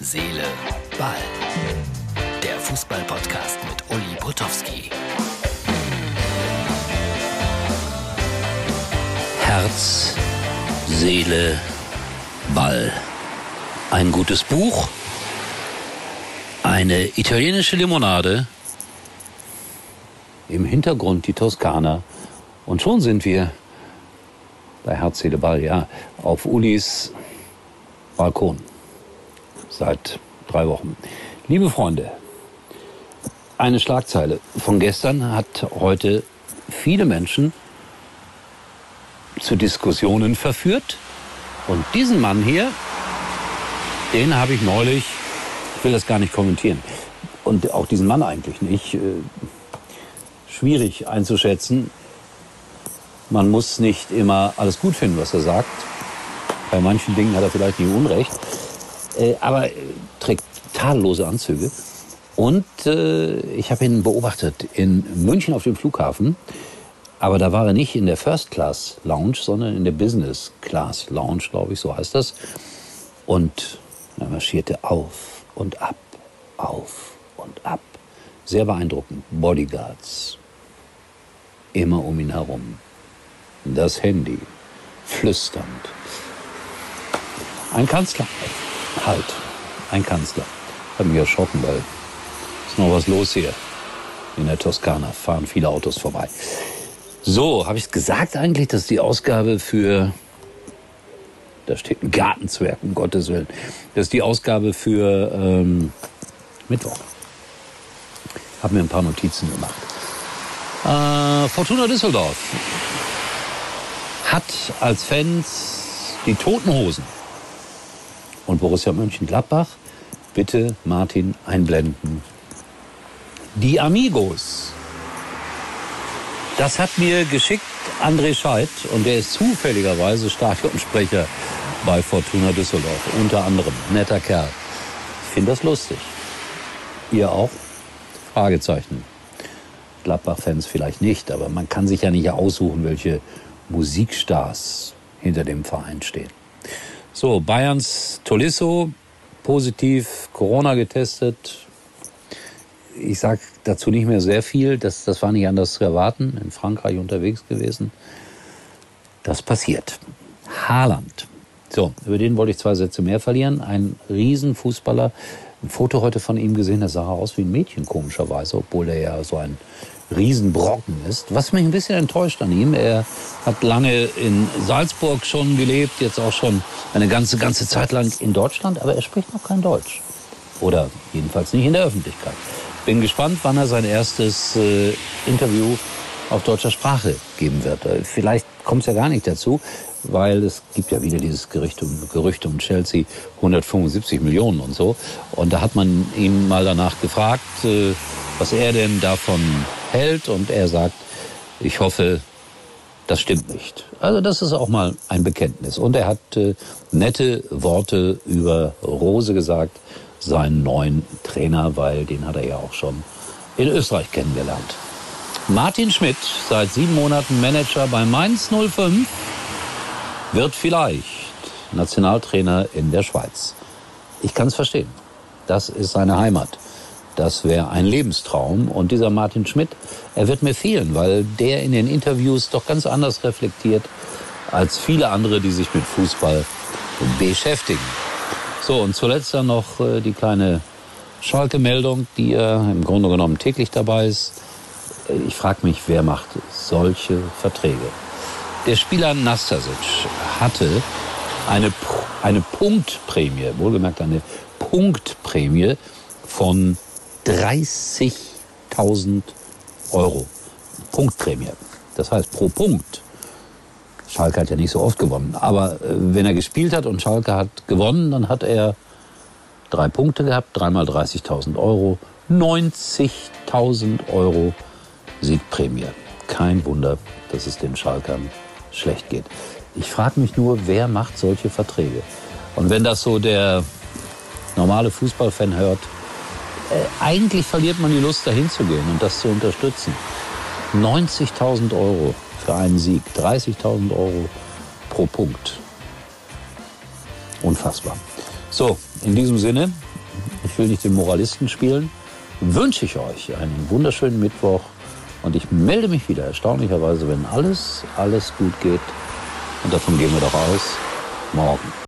Seele, Ball. Der Fußball-Podcast mit Uli Potowski. Herz, Seele, Ball. Ein gutes Buch, eine italienische Limonade, im Hintergrund die Toskana und schon sind wir bei Herz, Seele, Ball, ja, auf Ulis Balkon seit drei Wochen. Liebe Freunde, eine Schlagzeile von gestern hat heute viele Menschen zu Diskussionen verführt. Und diesen Mann hier, den habe ich neulich, ich will das gar nicht kommentieren, und auch diesen Mann eigentlich nicht, äh, schwierig einzuschätzen. Man muss nicht immer alles gut finden, was er sagt. Bei manchen Dingen hat er vielleicht nicht Unrecht. Äh, aber äh, trägt tadellose Anzüge. Und äh, ich habe ihn beobachtet in München auf dem Flughafen. Aber da war er nicht in der First Class Lounge, sondern in der Business Class Lounge, glaube ich, so heißt das. Und er marschierte auf und ab, auf und ab. Sehr beeindruckend. Bodyguards. Immer um ihn herum. Das Handy. Flüsternd. Ein Kanzler. Halt, ein Kanzler. Hat mich erschrocken, weil ist noch was los hier. In der Toskana fahren viele Autos vorbei. So, habe ich es gesagt eigentlich, dass die Ausgabe für da steht ein Gartenzwerg, um Gottes Willen. Das ist die Ausgabe für ähm, Mittwoch. Habe mir ein paar Notizen gemacht. Äh, Fortuna Düsseldorf hat als Fans die Toten Hosen und Borussia Mönchengladbach. Bitte Martin einblenden. Die Amigos. Das hat mir geschickt André Scheidt und der ist zufälligerweise Stadionsprecher bei Fortuna Düsseldorf. Unter anderem. Netter Kerl. Ich finde das lustig. Ihr auch? Fragezeichen. Gladbach-Fans vielleicht nicht, aber man kann sich ja nicht aussuchen, welche Musikstars hinter dem Verein stehen. So, Bayerns Tolisso, positiv Corona getestet. Ich sage dazu nicht mehr sehr viel. Das, das war nicht anders zu erwarten. In Frankreich unterwegs gewesen. Das passiert. Haaland. So, über den wollte ich zwei Sätze mehr verlieren. Ein Riesenfußballer. Ein Foto heute von ihm gesehen, da sah aus wie ein Mädchen komischerweise, obwohl er ja so ein Riesenbrocken ist. Was mich ein bisschen enttäuscht an ihm, er hat lange in Salzburg schon gelebt, jetzt auch schon eine ganze, ganze Zeit lang in Deutschland, aber er spricht noch kein Deutsch. Oder jedenfalls nicht in der Öffentlichkeit. Bin gespannt, wann er sein erstes äh, Interview auf deutscher Sprache geben wird. Äh, vielleicht kommt es ja gar nicht dazu, weil es gibt ja wieder dieses Gerücht um, Gerücht um Chelsea 175 Millionen und so. Und da hat man ihn mal danach gefragt, äh, was er denn davon hält und er sagt, ich hoffe, das stimmt nicht. Also das ist auch mal ein Bekenntnis. Und er hat äh, nette Worte über Rose gesagt, seinen neuen Trainer, weil den hat er ja auch schon in Österreich kennengelernt. Martin Schmidt, seit sieben Monaten Manager bei Mainz 05, wird vielleicht Nationaltrainer in der Schweiz. Ich kann es verstehen. Das ist seine Heimat. Das wäre ein Lebenstraum. Und dieser Martin Schmidt, er wird mir fehlen, weil der in den Interviews doch ganz anders reflektiert als viele andere, die sich mit Fußball beschäftigen. So, und zuletzt dann noch äh, die kleine Schalke-Meldung, die ja im Grunde genommen täglich dabei ist. Ich frage mich, wer macht solche Verträge? Der Spieler Nastasic hatte eine, eine Punktprämie, wohlgemerkt eine Punktprämie von 30.000 Euro. Punktprämie. Das heißt pro Punkt. Schalke hat ja nicht so oft gewonnen. Aber äh, wenn er gespielt hat und Schalke hat gewonnen, dann hat er drei Punkte gehabt, dreimal 30.000 Euro, 90.000 Euro Siegprämie. Kein Wunder, dass es den Schalkern schlecht geht. Ich frage mich nur, wer macht solche Verträge? Und wenn das so der normale Fußballfan hört, äh, eigentlich verliert man die Lust, dahin zu gehen und das zu unterstützen. 90.000 Euro für einen Sieg, 30.000 Euro pro Punkt. Unfassbar. So, in diesem Sinne, ich will nicht den Moralisten spielen, wünsche ich euch einen wunderschönen Mittwoch und ich melde mich wieder, erstaunlicherweise, wenn alles, alles gut geht. Und davon gehen wir doch aus, morgen